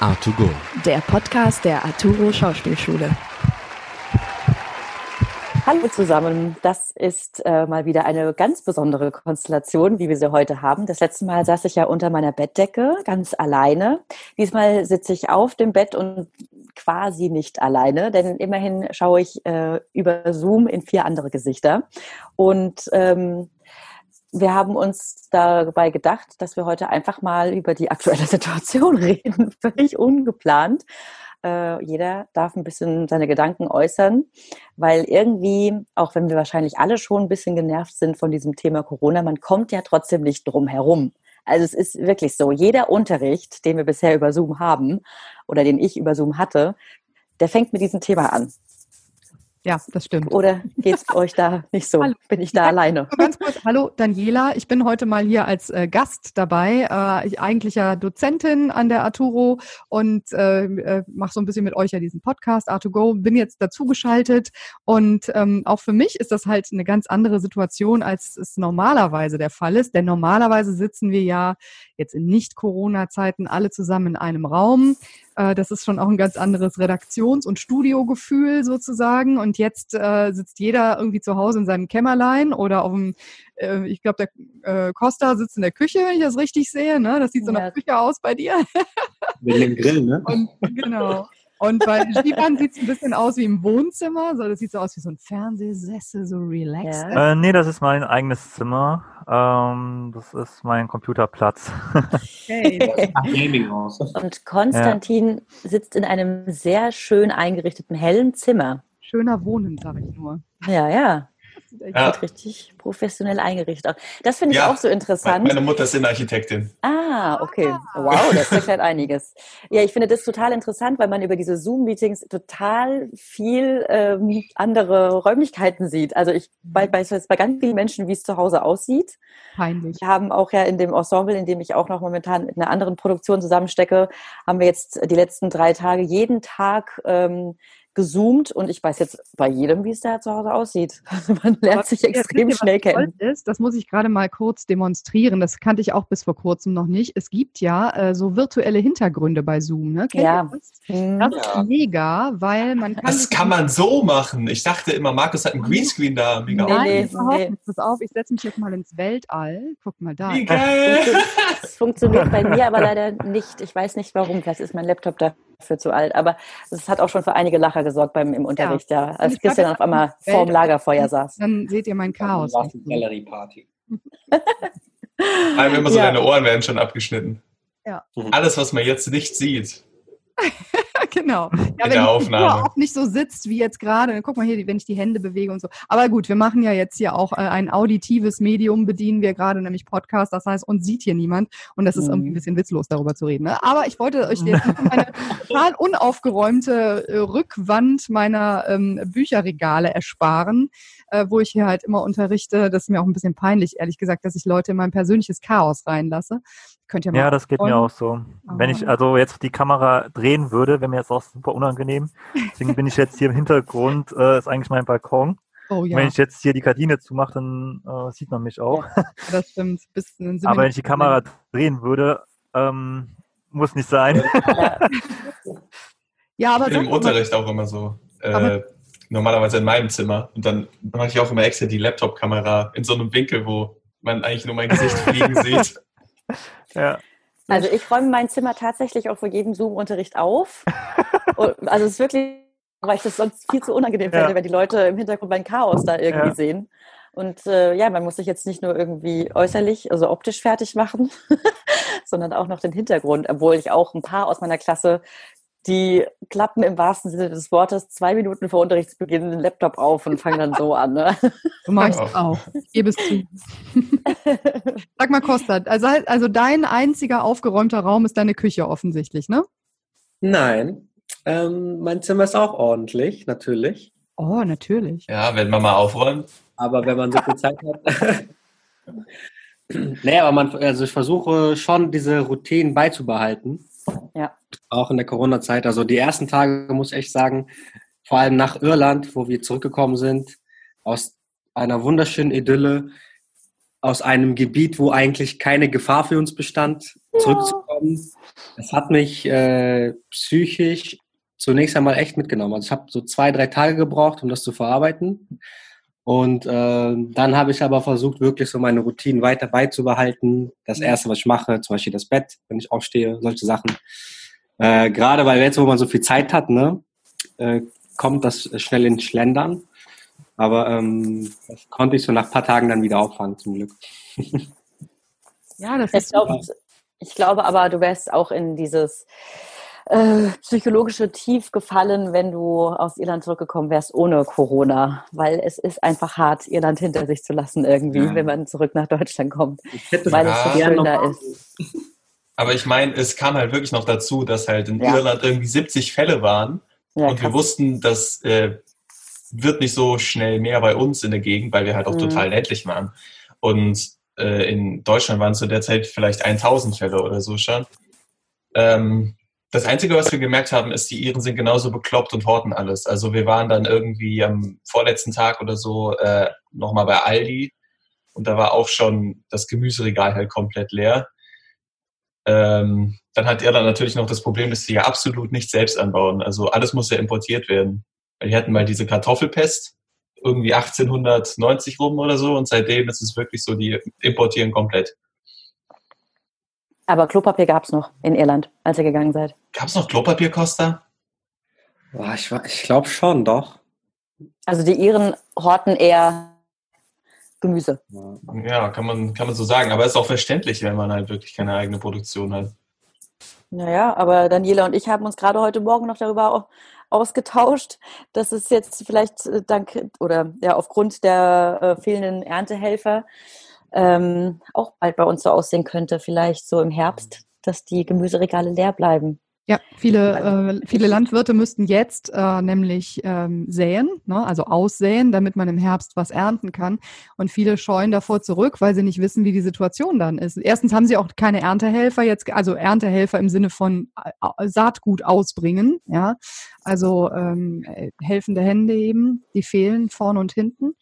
A2Go. Der Podcast der Arturo Schauspielschule. Hallo zusammen, das ist äh, mal wieder eine ganz besondere Konstellation, wie wir sie heute haben. Das letzte Mal saß ich ja unter meiner Bettdecke, ganz alleine. Diesmal sitze ich auf dem Bett und quasi nicht alleine, denn immerhin schaue ich äh, über Zoom in vier andere Gesichter. Und ähm, wir haben uns dabei gedacht, dass wir heute einfach mal über die aktuelle Situation reden, völlig ungeplant. Äh, jeder darf ein bisschen seine Gedanken äußern, weil irgendwie, auch wenn wir wahrscheinlich alle schon ein bisschen genervt sind von diesem Thema Corona, man kommt ja trotzdem nicht drum herum. Also es ist wirklich so, jeder Unterricht, den wir bisher über Zoom haben oder den ich über Zoom hatte, der fängt mit diesem Thema an. Ja, das stimmt. Oder geht es euch da nicht so? Hallo. Bin ich da ja, alleine? Ganz kurz, hallo Daniela, ich bin heute mal hier als äh, Gast dabei. Äh, ich eigentlich ja Dozentin an der Arturo und äh, äh mache so ein bisschen mit euch ja diesen Podcast Art2Go. Bin jetzt dazugeschaltet und ähm, auch für mich ist das halt eine ganz andere Situation, als es normalerweise der Fall ist. Denn normalerweise sitzen wir ja jetzt in Nicht-Corona-Zeiten alle zusammen in einem Raum. Äh, das ist schon auch ein ganz anderes Redaktions- und Studiogefühl sozusagen. Und jetzt äh, sitzt jeder irgendwie zu Hause in seinem Kämmerlein oder auf dem, äh, ich glaube, der äh, Costa sitzt in der Küche, wenn ich das richtig sehe. Ne? Das sieht so ja. nach Küche aus bei dir. Mit dem Grill, ne? Und, genau. Und bei Stefan sieht es ein bisschen aus wie im Wohnzimmer. So, das sieht so aus wie so ein Fernsehsessel, so relaxed. Ja. Äh, nee, das ist mein eigenes Zimmer. Ähm, das ist mein Computerplatz. Okay. Und Konstantin ja. sitzt in einem sehr schön eingerichteten hellen Zimmer. Schöner Wohnen, sage ich nur. Ja, ja ja. richtig professionell eingerichtet. Das finde ich ja, auch so interessant. Meine Mutter ist Innenarchitektin. Ah, okay. Wow, das erklärt einiges. Ja, ich finde das total interessant, weil man über diese Zoom-Meetings total viel ähm, andere Räumlichkeiten sieht. Also ich weiß bei, bei ganz vielen Menschen, wie es zu Hause aussieht. Peinlich. Wir haben auch ja in dem Ensemble, in dem ich auch noch momentan mit einer anderen Produktion zusammenstecke, haben wir jetzt die letzten drei Tage jeden Tag ähm, gezoomt und ich weiß jetzt bei jedem, wie es da zu Hause aussieht. Man lernt Aber sich extrem schnell kennen. Ist, das muss ich gerade mal kurz demonstrieren. Das kannte ich auch bis vor kurzem noch nicht. Es gibt ja äh, so virtuelle Hintergründe bei Zoom. Ne? ja. Das? Mhm. das ist mega, weil man kann. Das kann man so machen. Ich dachte immer, Markus hat einen Greenscreen da. Mega Nein, nee, nee. Pass auf, ich setze mich jetzt mal ins Weltall. Guck mal da. Wie geil. Das funktioniert bei mir aber leider nicht. Ich weiß nicht warum. Vielleicht ist mein Laptop dafür zu alt. Aber es hat auch schon für einige Lacher gesorgt beim im Unterricht, ja. ja. Als Christian auf einmal vorm Lagerfeuer saß. Dann seht ihr mein Chaos. Dann Gallery Party. Einmal immer so, ja. deine Ohren werden schon abgeschnitten. Ja. Alles, was man jetzt nicht sieht. genau. Ja, in der Aufnahme. auch nicht so sitzt wie jetzt gerade. Guck mal hier, wenn ich die Hände bewege und so. Aber gut, wir machen ja jetzt hier auch äh, ein auditives Medium, bedienen wir gerade, nämlich Podcast. Das heißt, uns sieht hier niemand. Und das ist mhm. irgendwie ein bisschen witzlos, darüber zu reden. Ne? Aber ich wollte euch jetzt meine total unaufgeräumte äh, Rückwand meiner ähm, Bücherregale ersparen, äh, wo ich hier halt immer unterrichte. Das ist mir auch ein bisschen peinlich, ehrlich gesagt, dass ich Leute in mein persönliches Chaos reinlasse. Könnt ihr mal ja, das geht mir auch so. Wenn ich also jetzt die Kamera drehen würde, wäre mir jetzt auch super unangenehm. Deswegen bin ich jetzt hier im Hintergrund, äh, ist eigentlich mein Balkon. Oh, ja. Wenn ich jetzt hier die Gardine zumache, dann äh, sieht man mich auch. Ja, das stimmt. Aber wenn ich die Kamera drehen würde, ähm, muss nicht sein. ja, aber im Unterricht auch immer so. Äh, normalerweise in meinem Zimmer. Und dann mache ich auch immer extra die Laptop-Kamera in so einem Winkel, wo man eigentlich nur mein Gesicht fliegen sieht. Ja. Also ich räume mein Zimmer tatsächlich auch vor jedem Zoom-Unterricht auf. also es ist wirklich, weil ich das sonst viel zu unangenehm ja. finde, wenn die Leute im Hintergrund mein Chaos da irgendwie ja. sehen. Und äh, ja, man muss sich jetzt nicht nur irgendwie äußerlich, also optisch fertig machen, sondern auch noch den Hintergrund, obwohl ich auch ein paar aus meiner Klasse die klappen im wahrsten Sinne des Wortes zwei Minuten vor Unterrichtsbeginn den Laptop auf und fangen dann so an. Ne? Du machst es auch. Gebe es zu. Sag mal, Kostat, also, also dein einziger aufgeräumter Raum ist deine Küche offensichtlich, ne? Nein. Ähm, mein Zimmer ist auch ordentlich, natürlich. Oh, natürlich. Ja, wenn man mal aufräumt. Aber wenn man so viel Zeit hat. nee, aber man, also ich versuche schon diese Routinen beizubehalten. Ja. Auch in der Corona-Zeit. Also die ersten Tage, muss ich echt sagen, vor allem nach Irland, wo wir zurückgekommen sind, aus einer wunderschönen Idylle, aus einem Gebiet, wo eigentlich keine Gefahr für uns bestand, zurückzukommen ähm, es hat mich äh, psychisch zunächst einmal echt mitgenommen. Also ich habe so zwei, drei Tage gebraucht, um das zu verarbeiten. Und äh, dann habe ich aber versucht, wirklich so meine Routinen weiter beizubehalten. Das Erste, was ich mache, zum Beispiel das Bett, wenn ich aufstehe, solche Sachen. Äh, Gerade weil jetzt, wo man so viel Zeit hat, ne, äh, kommt das schnell ins Schlendern. Aber ähm, das konnte ich so nach ein paar Tagen dann wieder auffangen, zum Glück. ja, das ist ich, glaub, ich glaube aber, du wärst auch in dieses äh, psychologische Tief gefallen, wenn du aus Irland zurückgekommen wärst ohne Corona, weil es ist einfach hart, Irland hinter sich zu lassen irgendwie, ja. wenn man zurück nach Deutschland kommt, weil es so schön da ist. Aber ich meine, es kam halt wirklich noch dazu, dass halt in ja. Irland irgendwie 70 Fälle waren ja, und wir wussten, das äh, wird nicht so schnell mehr bei uns in der Gegend, weil wir halt auch mhm. total ländlich waren. Und äh, in Deutschland waren es zu der Zeit vielleicht 1000 Fälle oder so schon. Ähm, das Einzige, was wir gemerkt haben, ist, die Iren sind genauso bekloppt und horten alles. Also wir waren dann irgendwie am vorletzten Tag oder so äh, nochmal bei Aldi und da war auch schon das Gemüseregal halt komplett leer. Ähm, dann hat Irland natürlich noch das Problem, dass sie ja absolut nicht selbst anbauen. Also alles muss ja importiert werden. Die hatten mal diese Kartoffelpest, irgendwie 1890 rum oder so und seitdem ist es wirklich so, die importieren komplett. Aber Klopapier gab es noch in Irland, als ihr gegangen seid. Gab es noch Klopapier, Costa? Boah, ich, ich glaube schon, doch. Also die Iren horten eher Gemüse. Ja, kann man, kann man so sagen. Aber es ist auch verständlich, wenn man halt wirklich keine eigene Produktion hat. Naja, aber Daniela und ich haben uns gerade heute Morgen noch darüber ausgetauscht, dass es jetzt vielleicht äh, dank oder ja aufgrund der äh, fehlenden Erntehelfer ähm, auch bald bei uns so aussehen könnte, vielleicht so im Herbst, dass die Gemüseregale leer bleiben. Ja, viele, äh, viele Landwirte müssten jetzt äh, nämlich ähm, säen, ne, also aussäen, damit man im Herbst was ernten kann. Und viele scheuen davor zurück, weil sie nicht wissen, wie die Situation dann ist. Erstens haben sie auch keine Erntehelfer jetzt, also Erntehelfer im Sinne von äh, Saatgut ausbringen, ja, also ähm, helfende Hände eben, die fehlen vorn und hinten.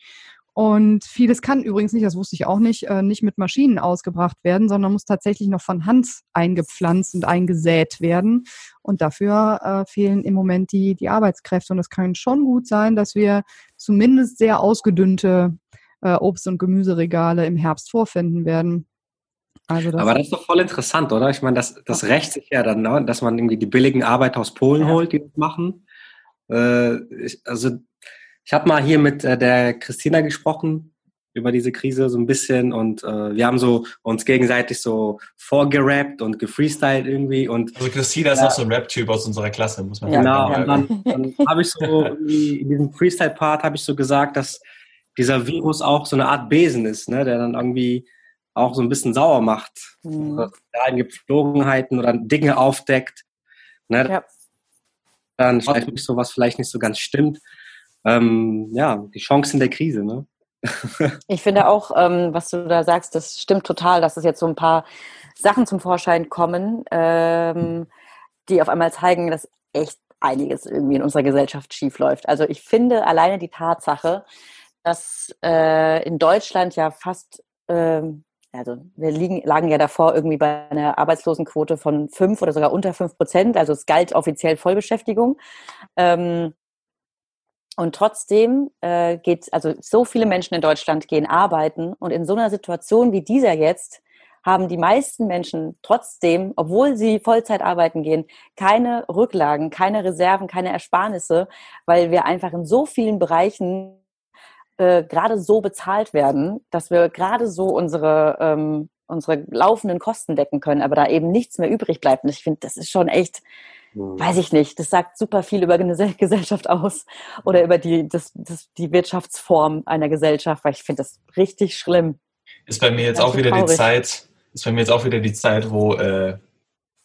Und vieles kann übrigens nicht, das wusste ich auch nicht, äh, nicht mit Maschinen ausgebracht werden, sondern muss tatsächlich noch von Hand eingepflanzt und eingesät werden. Und dafür äh, fehlen im Moment die, die Arbeitskräfte. Und es kann schon gut sein, dass wir zumindest sehr ausgedünnte äh, Obst- und Gemüseregale im Herbst vorfinden werden. Also das Aber das ist doch voll interessant, oder? Ich meine, das, das rächt sich ja dann, ne? dass man irgendwie die billigen Arbeiter aus Polen ja. holt, die das machen. Äh, ich, also ich habe mal hier mit äh, der Christina gesprochen über diese Krise so ein bisschen und äh, wir haben so uns gegenseitig so vorgerappt und gefreestylt irgendwie und also Christina ist ja, auch so ein Rap-Typ aus unserer Klasse, muss man ja, Genau, und dann, dann habe ich so in diesem Freestyle-Part habe ich so gesagt, dass dieser Virus auch so eine Art Besen ist, ne, der dann irgendwie auch so ein bisschen sauer macht, mhm. Gepflogenheiten oder Dinge aufdeckt, ne, ja. dann vielleicht so was vielleicht nicht so ganz stimmt ähm, ja, die Chancen der Krise. Ne? ich finde auch, ähm, was du da sagst, das stimmt total, dass es jetzt so ein paar Sachen zum Vorschein kommen, ähm, die auf einmal zeigen, dass echt einiges irgendwie in unserer Gesellschaft schiefläuft. Also ich finde alleine die Tatsache, dass äh, in Deutschland ja fast, ähm, also wir liegen, lagen ja davor irgendwie bei einer Arbeitslosenquote von fünf oder sogar unter fünf Prozent, also es galt offiziell Vollbeschäftigung. Ähm, und trotzdem äh, geht, also so viele Menschen in Deutschland gehen arbeiten und in so einer Situation wie dieser jetzt haben die meisten Menschen trotzdem, obwohl sie Vollzeit arbeiten gehen, keine Rücklagen, keine Reserven, keine Ersparnisse, weil wir einfach in so vielen Bereichen äh, gerade so bezahlt werden, dass wir gerade so unsere, ähm, unsere laufenden Kosten decken können, aber da eben nichts mehr übrig bleibt. Und ich finde, das ist schon echt hm. weiß ich nicht, das sagt super viel über eine Gesellschaft aus oder über die, das, das, die Wirtschaftsform einer Gesellschaft, weil ich finde das richtig schlimm. Ist bei mir jetzt auch wieder traurig. die Zeit, ist bei mir jetzt auch wieder die Zeit, wo äh,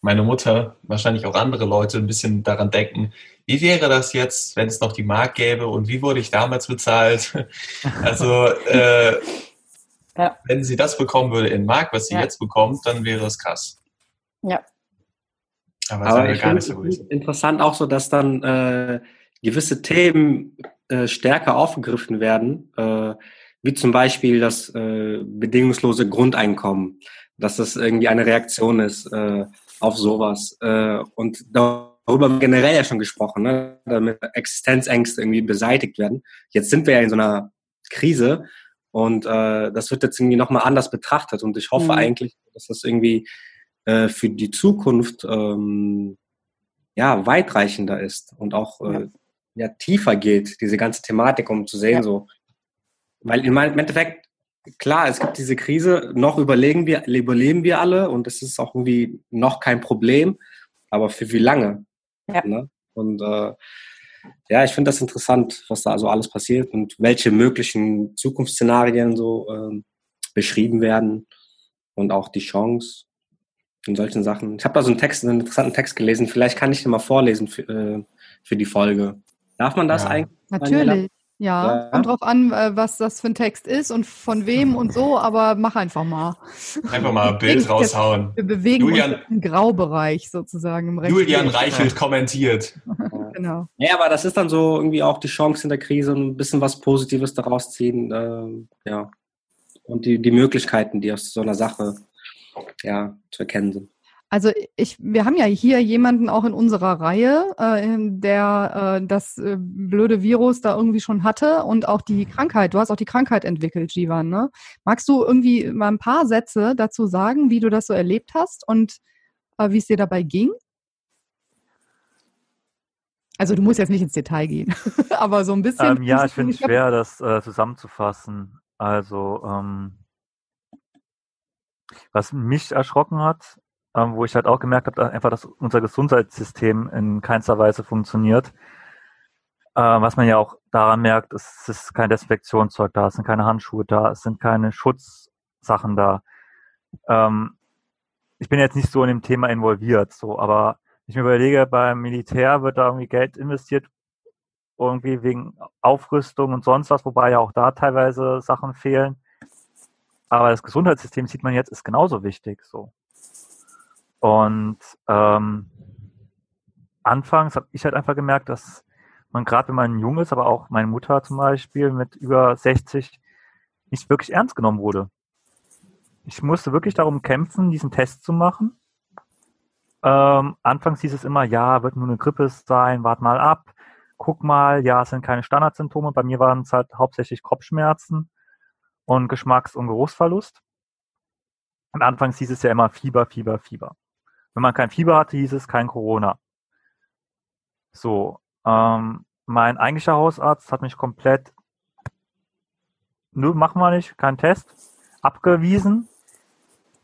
meine Mutter, wahrscheinlich auch andere Leute ein bisschen daran denken, wie wäre das jetzt, wenn es noch die Mark gäbe und wie wurde ich damals bezahlt? also äh, ja. wenn sie das bekommen würde in Mark, was sie ja. jetzt bekommt, dann wäre es krass. Ja, aber, Aber ich finde es so interessant auch so, dass dann äh, gewisse Themen äh, stärker aufgegriffen werden, äh, wie zum Beispiel das äh, bedingungslose Grundeinkommen, dass das irgendwie eine Reaktion ist äh, auf sowas. Äh, und darüber generell ja schon gesprochen, ne? damit Existenzängste irgendwie beseitigt werden. Jetzt sind wir ja in so einer Krise und äh, das wird jetzt irgendwie nochmal anders betrachtet. Und ich hoffe mhm. eigentlich, dass das irgendwie äh, für die Zukunft ähm, ja weitreichender ist und auch äh, ja. tiefer geht, diese ganze Thematik, um zu sehen, ja. so. Weil im Endeffekt, klar, es gibt diese Krise, noch überlegen wir, überleben wir alle und es ist auch irgendwie noch kein Problem, aber für wie lange? Ja. Ne? Und äh, ja, ich finde das interessant, was da so alles passiert und welche möglichen Zukunftsszenarien so äh, beschrieben werden und auch die Chance und solchen Sachen. Ich habe da so einen Text, einen interessanten Text gelesen. Vielleicht kann ich den mal vorlesen für, äh, für die Folge. Darf man das ja. eigentlich? Natürlich. Ja, ja, kommt drauf an, äh, was das für ein Text ist und von wem und so, aber mach einfach mal. Einfach mal ein Bild raushauen. Wir bewegen Julian, uns im Graubereich sozusagen. Im Julian Reichelt kommentiert. genau. Ja, aber das ist dann so irgendwie auch die Chance in der Krise und ein bisschen was Positives daraus ziehen. Äh, ja. Und die, die Möglichkeiten, die aus so einer Sache ja, zu erkennen sind. Also ich, wir haben ja hier jemanden auch in unserer Reihe, äh, der äh, das äh, blöde Virus da irgendwie schon hatte und auch die Krankheit. Du hast auch die Krankheit entwickelt, Jivan. Ne? Magst du irgendwie mal ein paar Sätze dazu sagen, wie du das so erlebt hast und äh, wie es dir dabei ging? Also du musst jetzt nicht ins Detail gehen, aber so ein bisschen. Ähm, ja, ich finde es schwer, das äh, zusammenzufassen. Also ähm, was mich erschrocken hat, ähm, wo ich halt auch gemerkt habe, einfach, dass unser Gesundheitssystem in keinster Weise funktioniert. Äh, was man ja auch daran merkt, es ist kein Desinfektionszeug da, es sind keine Handschuhe da, es sind keine Schutzsachen da. Ähm, ich bin jetzt nicht so in dem Thema involviert, so, aber ich mir überlege, beim Militär wird da irgendwie Geld investiert, irgendwie wegen Aufrüstung und sonst was, wobei ja auch da teilweise Sachen fehlen. Aber das Gesundheitssystem sieht man jetzt ist genauso wichtig, so. Und ähm, anfangs habe ich halt einfach gemerkt, dass man gerade, wenn man jung ist, aber auch meine Mutter zum Beispiel mit über 60 nicht wirklich ernst genommen wurde. Ich musste wirklich darum kämpfen, diesen Test zu machen. Ähm, anfangs hieß es immer, ja, wird nur eine Grippe sein, wart mal ab, guck mal, ja, es sind keine Standardsymptome. Bei mir waren es halt hauptsächlich Kopfschmerzen und Geschmacks- und Geruchsverlust. Und anfangs hieß es ja immer Fieber, Fieber, Fieber. Wenn man kein Fieber hatte, hieß es kein Corona. So, ähm, mein eigentlicher Hausarzt hat mich komplett, nö, machen wir nicht, kein Test, abgewiesen.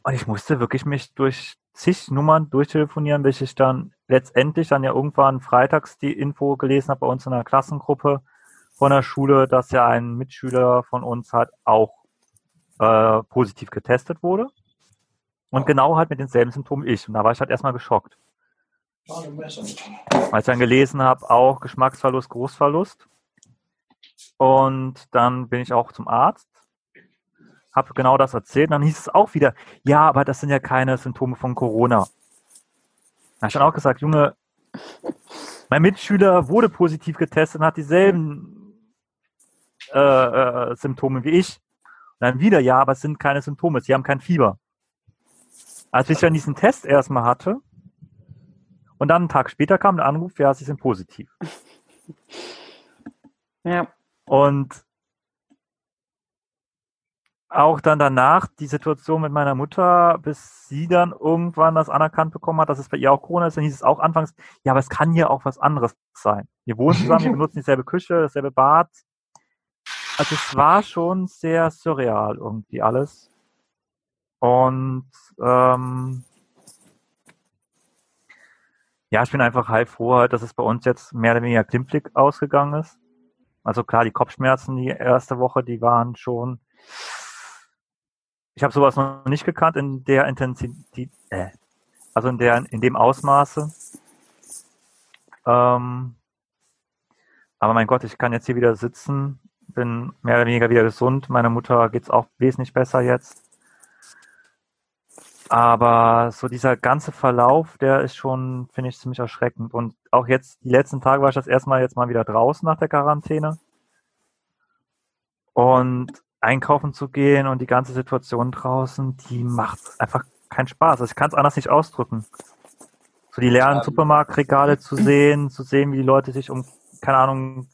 Und ich musste wirklich mich durch zig Nummern durchtelefonieren, bis ich dann letztendlich dann ja irgendwann freitags die Info gelesen habe bei uns in der Klassengruppe von der Schule, dass ja ein Mitschüler von uns halt auch äh, positiv getestet wurde. Und genau halt mit denselben Symptomen ich. Und da war ich halt erstmal geschockt. Als ich dann gelesen habe, auch Geschmacksverlust, Großverlust. Und dann bin ich auch zum Arzt, habe genau das erzählt. Und dann hieß es auch wieder, ja, aber das sind ja keine Symptome von Corona. Da habe ich dann auch gesagt, Junge, mein Mitschüler wurde positiv getestet und hat dieselben äh, äh, Symptome wie ich. Und dann wieder, ja, aber es sind keine Symptome, sie haben kein Fieber. Als ich dann diesen Test erstmal hatte und dann einen Tag später kam der Anruf, ja, sie sind positiv. Ja. Und auch dann danach die Situation mit meiner Mutter, bis sie dann irgendwann das anerkannt bekommen hat, dass es bei ihr auch Corona ist, dann hieß es auch anfangs, ja, aber es kann hier auch was anderes sein. Wir wohnen zusammen, wir benutzen dieselbe Küche, dasselbe Bad. Also es war schon sehr surreal irgendwie alles. Und ähm, ja, ich bin einfach halb froh, halt, dass es bei uns jetzt mehr oder weniger glimpflich ausgegangen ist. Also klar, die Kopfschmerzen die erste Woche, die waren schon. Ich habe sowas noch nicht gekannt in der Intensität, äh, also in der in dem Ausmaße. Ähm, aber mein Gott, ich kann jetzt hier wieder sitzen, bin mehr oder weniger wieder gesund. Meiner Mutter geht's auch wesentlich besser jetzt. Aber so dieser ganze Verlauf, der ist schon, finde ich, ziemlich erschreckend. Und auch jetzt, die letzten Tage war ich das erstmal jetzt mal wieder draußen nach der Quarantäne. Und einkaufen zu gehen und die ganze Situation draußen, die macht einfach keinen Spaß. Also ich kann es anders nicht ausdrücken. so die leeren Supermarktregale zu sehen, zu sehen, wie die Leute sich um, keine Ahnung,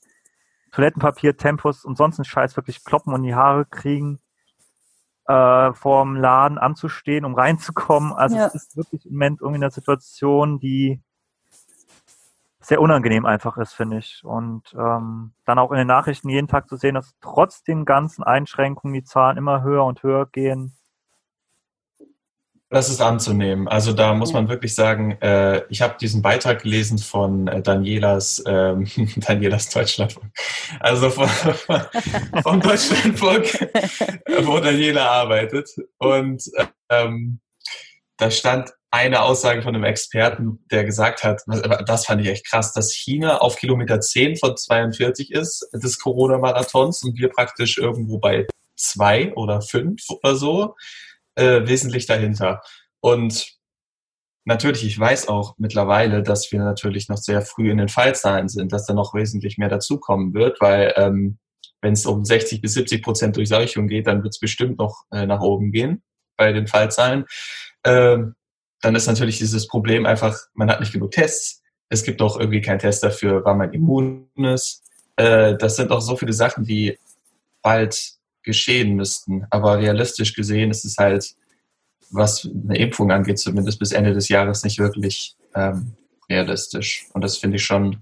Toilettenpapier, Tempos und sonst einen Scheiß wirklich kloppen und die Haare kriegen, äh, vorm Laden anzustehen, um reinzukommen. Also ja. es ist wirklich im Moment irgendwie eine Situation, die sehr unangenehm einfach ist, finde ich. Und ähm, dann auch in den Nachrichten jeden Tag zu sehen, dass trotz den ganzen Einschränkungen die Zahlen immer höher und höher gehen. Das ist anzunehmen. Also da muss man wirklich sagen, äh, ich habe diesen Beitrag gelesen von äh, Danielas, ähm, Danielas Deutschlandfunk, also von, vom Deutschlandfunk, wo Daniela arbeitet. Und ähm, da stand eine Aussage von einem Experten, der gesagt hat, das fand ich echt krass, dass China auf Kilometer 10 von 42 ist des Corona-Marathons und wir praktisch irgendwo bei zwei oder fünf oder so äh, wesentlich dahinter. Und natürlich, ich weiß auch mittlerweile, dass wir natürlich noch sehr früh in den Fallzahlen sind, dass da noch wesentlich mehr dazukommen wird, weil ähm, wenn es um 60 bis 70 Prozent Durchseuchung geht, dann wird es bestimmt noch äh, nach oben gehen bei den Fallzahlen. Ähm, dann ist natürlich dieses Problem einfach, man hat nicht genug Tests. Es gibt auch irgendwie keinen Test dafür, wann man immun ist. Äh, das sind auch so viele Sachen, die bald geschehen müssten. Aber realistisch gesehen ist es halt, was eine Impfung angeht, zumindest bis Ende des Jahres nicht wirklich ähm, realistisch. Und das finde ich schon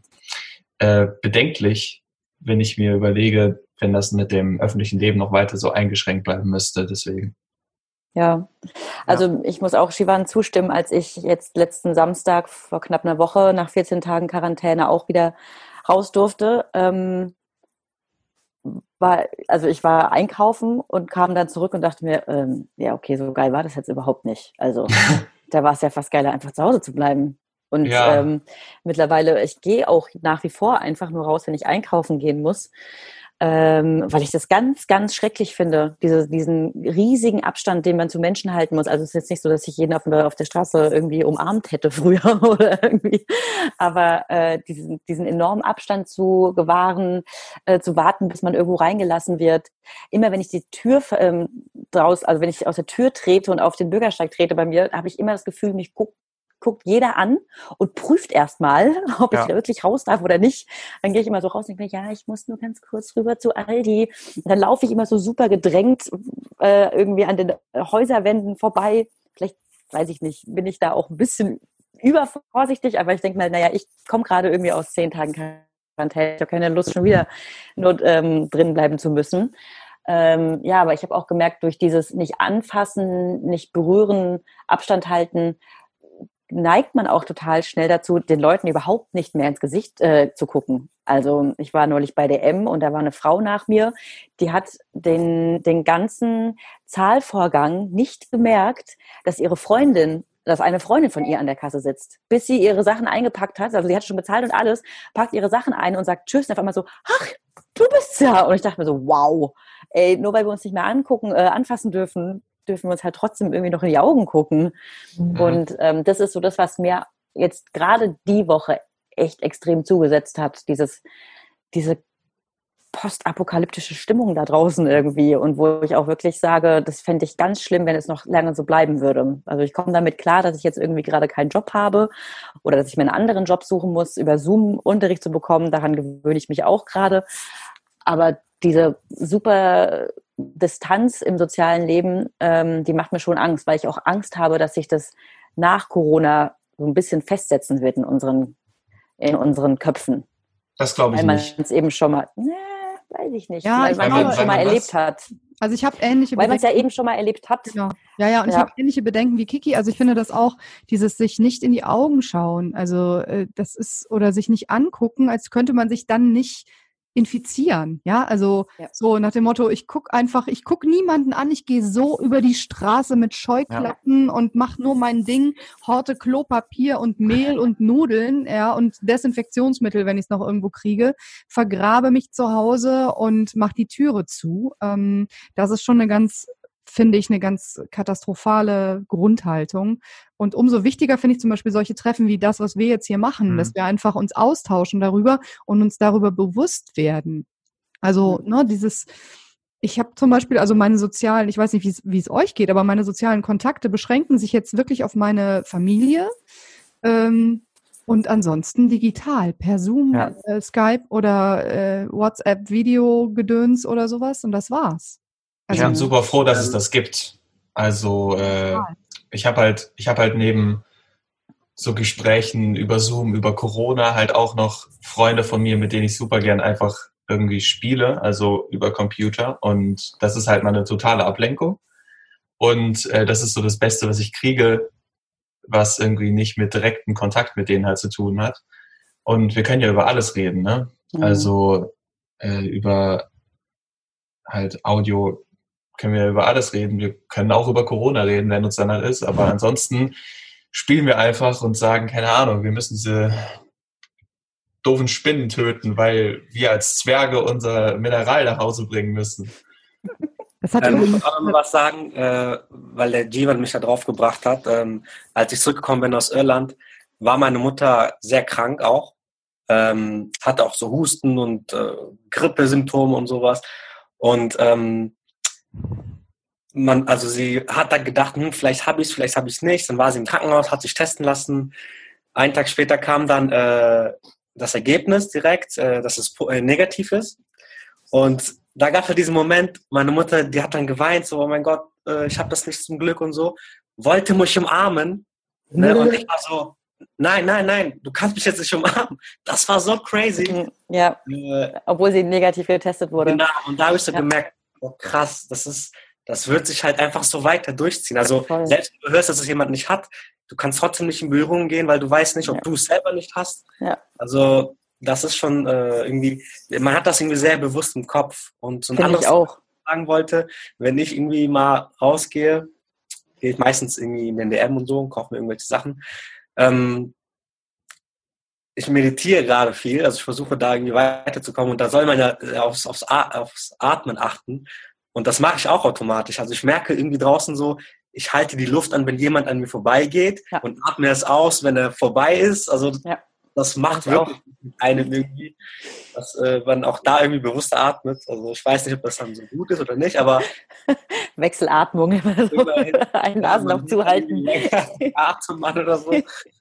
äh, bedenklich, wenn ich mir überlege, wenn das mit dem öffentlichen Leben noch weiter so eingeschränkt bleiben müsste. Deswegen. Ja, also ja. ich muss auch Shivan zustimmen, als ich jetzt letzten Samstag vor knapp einer Woche nach 14 Tagen Quarantäne auch wieder raus durfte. Ähm, war, also ich war einkaufen und kam dann zurück und dachte mir, ähm, ja, okay, so geil war das jetzt überhaupt nicht. Also da war es ja fast geiler, einfach zu Hause zu bleiben. Und ja. ähm, mittlerweile, ich gehe auch nach wie vor einfach nur raus, wenn ich einkaufen gehen muss ähm, weil ich das ganz, ganz schrecklich finde, diese, diesen riesigen Abstand, den man zu Menschen halten muss. Also es ist jetzt nicht so, dass ich jeden auf der, auf der Straße irgendwie umarmt hätte früher oder irgendwie, aber äh, diesen, diesen enormen Abstand zu gewahren, äh, zu warten, bis man irgendwo reingelassen wird. Immer wenn ich die Tür ähm, draus, also wenn ich aus der Tür trete und auf den Bürgersteig trete bei mir, habe ich immer das Gefühl, mich guckt guckt jeder an und prüft erstmal, ob ja. ich wirklich raus darf oder nicht. Dann gehe ich immer so raus und denke mir, ja, ich muss nur ganz kurz rüber zu Aldi. Und dann laufe ich immer so super gedrängt äh, irgendwie an den Häuserwänden vorbei. Vielleicht, weiß ich nicht, bin ich da auch ein bisschen übervorsichtig, aber ich denke mal, naja, ich komme gerade irgendwie aus zehn Tagen Quarantäne. Ich habe keine Lust, schon wieder nur ähm, drin bleiben zu müssen. Ähm, ja, aber ich habe auch gemerkt, durch dieses nicht anfassen, nicht berühren, Abstand halten, neigt man auch total schnell dazu, den Leuten überhaupt nicht mehr ins Gesicht äh, zu gucken. Also ich war neulich bei DM und da war eine Frau nach mir, die hat den, den ganzen Zahlvorgang nicht bemerkt, dass ihre Freundin dass eine Freundin von ihr an der Kasse sitzt, bis sie ihre Sachen eingepackt hat. Also sie hat schon bezahlt und alles, packt ihre Sachen ein und sagt Tschüss und auf einmal so, ach, du bist ja. Und ich dachte mir so, wow, ey, nur weil wir uns nicht mehr angucken, äh, anfassen dürfen, dürfen wir uns halt trotzdem irgendwie noch in die Augen gucken. Mhm. Und ähm, das ist so das, was mir jetzt gerade die Woche echt extrem zugesetzt hat, dieses, diese postapokalyptische Stimmung da draußen irgendwie und wo ich auch wirklich sage, das fände ich ganz schlimm, wenn es noch lange so bleiben würde. Also ich komme damit klar, dass ich jetzt irgendwie gerade keinen Job habe oder dass ich mir einen anderen Job suchen muss, über Zoom Unterricht zu bekommen. Daran gewöhne ich mich auch gerade. Aber diese super Distanz im sozialen Leben, ähm, die macht mir schon Angst, weil ich auch Angst habe, dass sich das nach Corona so ein bisschen festsetzen wird in unseren, in unseren Köpfen. Das glaube ich weil nicht. Weil man es eben schon mal, ne, weiß ich nicht, ja, weil man es schon mal erlebt hat. Also ich habe ähnliche Weil man es ja eben schon mal erlebt hat. Genau. Ja, ja, und ja. ich habe ähnliche Bedenken wie Kiki. Also ich finde das auch, dieses sich nicht in die Augen schauen, also äh, das ist, oder sich nicht angucken, als könnte man sich dann nicht infizieren. Ja, also ja. so nach dem Motto, ich guck einfach, ich guck niemanden an, ich gehe so über die Straße mit Scheuklappen ja. und mach nur mein Ding, horte Klopapier und Mehl und Nudeln, ja, und Desinfektionsmittel, wenn ich es noch irgendwo kriege, vergrabe mich zu Hause und mach die Türe zu. Ähm, das ist schon eine ganz finde ich eine ganz katastrophale Grundhaltung. Und umso wichtiger finde ich zum Beispiel solche Treffen wie das, was wir jetzt hier machen, mhm. dass wir einfach uns austauschen darüber und uns darüber bewusst werden. Also, mhm. ne, dieses, ich habe zum Beispiel, also meine sozialen, ich weiß nicht, wie es euch geht, aber meine sozialen Kontakte beschränken sich jetzt wirklich auf meine Familie Ähm, und ansonsten digital, per Zoom, ja. äh, Skype oder äh, WhatsApp, Video-Gedöns oder sowas und das war's. Also, ich bin super froh, dass es das gibt. Also äh, ich habe halt, ich habe halt neben so Gesprächen über Zoom, über Corona halt auch noch Freunde von mir, mit denen ich super gern einfach irgendwie spiele, also über Computer. Und das ist halt mal eine totale Ablenkung. Und äh, das ist so das Beste, was ich kriege, was irgendwie nicht mit direktem Kontakt mit denen halt zu tun hat. Und wir können ja über alles reden, ne? Mhm. Also äh, über halt Audio können wir über alles reden. Wir können auch über Corona reden, wenn uns danach ist. Aber ansonsten spielen wir einfach und sagen, keine Ahnung, wir müssen diese doofen Spinnen töten, weil wir als Zwerge unser Mineral nach Hause bringen müssen. Das hat ähm, ich muss auch noch was sagen, äh, weil der Jivan mich da drauf gebracht hat. Ähm, als ich zurückgekommen bin aus Irland, war meine Mutter sehr krank auch. Ähm, hatte auch so Husten und äh, Grippesymptome und sowas. Und ähm, man, also sie hat dann gedacht, hm, vielleicht habe ich es, vielleicht habe ich es nicht. Dann war sie im Krankenhaus, hat sich testen lassen. Einen Tag später kam dann äh, das Ergebnis direkt, äh, dass es äh, negativ ist. Und da gab es diesen Moment, meine Mutter, die hat dann geweint, so, oh mein Gott, äh, ich habe das nicht zum Glück und so, wollte mich umarmen. Ne? Und ich war so, nein, nein, nein, du kannst mich jetzt nicht umarmen. Das war so crazy. Ja, äh, obwohl sie negativ getestet wurde. Genau, und da habe ich so ja. gemerkt, oh krass, das ist, das wird sich halt einfach so weiter durchziehen. Also Voll. selbst wenn du hörst, dass es jemand nicht hat, du kannst trotzdem nicht in Berührung gehen, weil du weißt nicht, ob ja. du es selber nicht hast. Ja. Also das ist schon äh, irgendwie, man hat das irgendwie sehr bewusst im Kopf. Und so ein Find anderes, was ich sagen wollte, wenn ich irgendwie mal rausgehe, gehe ich meistens irgendwie in den DM und so und kaufe mir irgendwelche Sachen. Ähm, ich meditiere gerade viel, also ich versuche da irgendwie weiterzukommen und da soll man ja aufs, aufs, aufs Atmen achten. Und das mache ich auch automatisch. Also ich merke irgendwie draußen so, ich halte die Luft an, wenn jemand an mir vorbeigeht ja. und atme es aus, wenn er vorbei ist. Also ja. Das macht wirklich einem irgendwie, dass äh, man auch da irgendwie bewusst atmet. Also ich weiß nicht, ob das dann so gut ist oder nicht, aber Wechselatmung, immer so einen Nasenloch zuhalten. Atemmann oder so.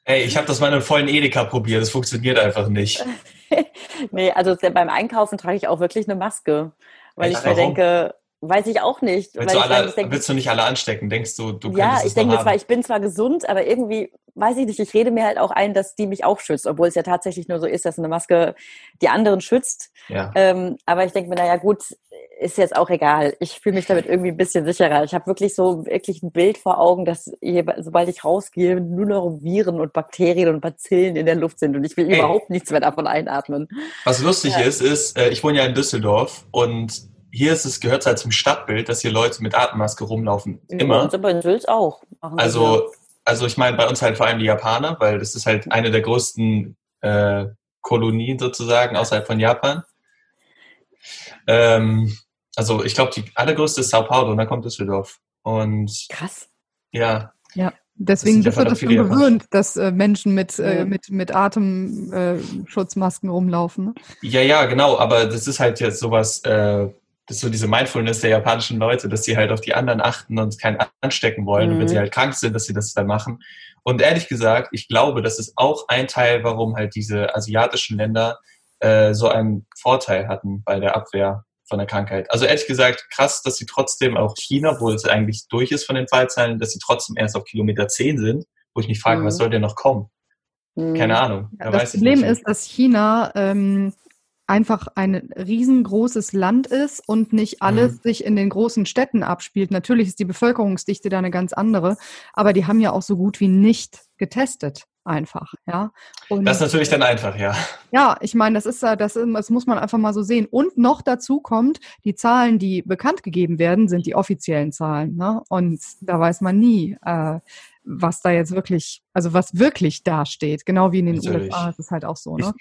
Ey, ich habe das mal in einem vollen Edeka probiert, das funktioniert einfach nicht. nee, also beim Einkaufen trage ich auch wirklich eine Maske, weil Echt? ich mir denke, Weiß ich auch nicht. Willst, du, alle, denk, willst du nicht alle anstecken? Denkst du, du Ja, ich denke zwar, ich bin zwar gesund, aber irgendwie, weiß ich nicht, ich rede mir halt auch ein, dass die mich auch schützt, obwohl es ja tatsächlich nur so ist, dass eine Maske die anderen schützt. Ja. Ähm, aber ich denke mir, naja gut, ist jetzt auch egal. Ich fühle mich damit irgendwie ein bisschen sicherer. Ich habe wirklich so wirklich ein Bild vor Augen, dass je, sobald ich rausgehe, nur noch Viren und Bakterien und Bazillen in der Luft sind und ich will Ey. überhaupt nichts mehr davon einatmen. Was lustig ja. ist, ist, äh, ich wohne ja in Düsseldorf und hier ist es, gehört halt zum Stadtbild, dass hier Leute mit Atemmaske rumlaufen. Immer. Bei uns aber in Sülz auch. Also, also ich meine bei uns halt vor allem die Japaner, weil das ist halt eine der größten äh, Kolonien sozusagen außerhalb von Japan. Ähm, also ich glaube, die allergrößte ist Sao Paulo und dann kommt Düsseldorf. Und krass. Ja. Ja. Deswegen bist du das schon gewöhnt, dass äh, Menschen mit, äh, mit, mit Atemschutzmasken äh, rumlaufen. Ne? Ja, ja, genau. Aber das ist halt jetzt sowas, äh, das ist so diese Mindfulness der japanischen Leute, dass sie halt auf die anderen achten und keinen anstecken wollen. Mhm. Und wenn sie mhm. halt krank sind, dass sie das dann machen. Und ehrlich gesagt, ich glaube, das ist auch ein Teil, warum halt diese asiatischen Länder äh, so einen Vorteil hatten bei der Abwehr von der Krankheit. Also ehrlich gesagt, krass, dass sie trotzdem auch China, wo es eigentlich durch ist von den Fallzahlen, dass sie trotzdem erst auf Kilometer 10 sind, wo ich mich frage, mhm. was soll denn noch kommen? Mhm. Keine Ahnung. Ja, das Problem ist, dass China ähm, einfach ein riesengroßes Land ist und nicht alles mhm. sich in den großen Städten abspielt. Natürlich ist die Bevölkerungsdichte da eine ganz andere, aber die haben ja auch so gut wie nicht getestet einfach, ja. Und, das ist natürlich dann einfach, ja. Ja, ich meine, das ist das, das muss man einfach mal so sehen. Und noch dazu kommt, die Zahlen, die bekannt gegeben werden, sind die offiziellen Zahlen, ne? Und da weiß man nie, äh, was da jetzt wirklich, also was wirklich dasteht. Genau wie in den natürlich. USA ist es halt auch so, ne?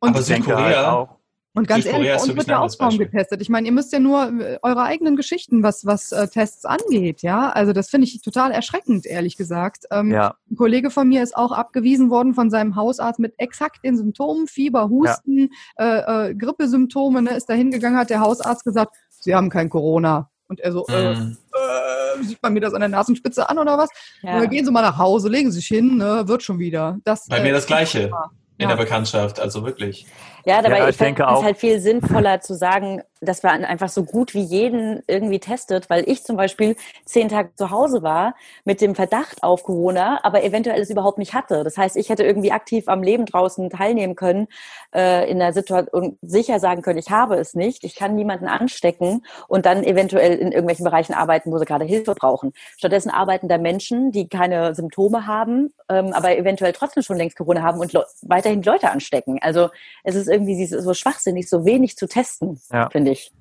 Und aber Südkorea halt auch. Und ganz ehrlich, bei uns wird ja auch kaum getestet. Ich meine, ihr müsst ja nur äh, eure eigenen Geschichten, was, was äh, Tests angeht, ja. Also das finde ich total erschreckend, ehrlich gesagt. Ähm, ja. Ein Kollege von mir ist auch abgewiesen worden von seinem Hausarzt mit exakt den Symptomen, Fieber, Husten, ja. äh, äh, Grippesymptome, ne, ist da hingegangen, hat der Hausarzt gesagt, sie haben kein Corona. Und er so, äh, mhm. äh, sieht man mir das an der Nasenspitze an oder was? Ja. gehen Sie mal nach Hause, legen Sie sich hin, ne, wird schon wieder. Das, Bei äh, mir das Gleiche in ja. der Bekanntschaft, also wirklich. Ja, dabei ja, ich, ich denke ist halt viel sinnvoller zu sagen, dass man einfach so gut wie jeden irgendwie testet, weil ich zum Beispiel zehn Tage zu Hause war mit dem Verdacht auf Corona, aber eventuell es überhaupt nicht hatte. Das heißt, ich hätte irgendwie aktiv am Leben draußen teilnehmen können, äh, in der Situation sicher sagen können, ich habe es nicht, ich kann niemanden anstecken und dann eventuell in irgendwelchen Bereichen arbeiten, wo sie gerade Hilfe brauchen. Stattdessen arbeiten da Menschen, die keine Symptome haben, ähm, aber eventuell trotzdem schon längst Corona haben und le weiterhin Leute anstecken. Also es ist irgendwie so schwachsinnig, so wenig zu testen, ja. finde ich.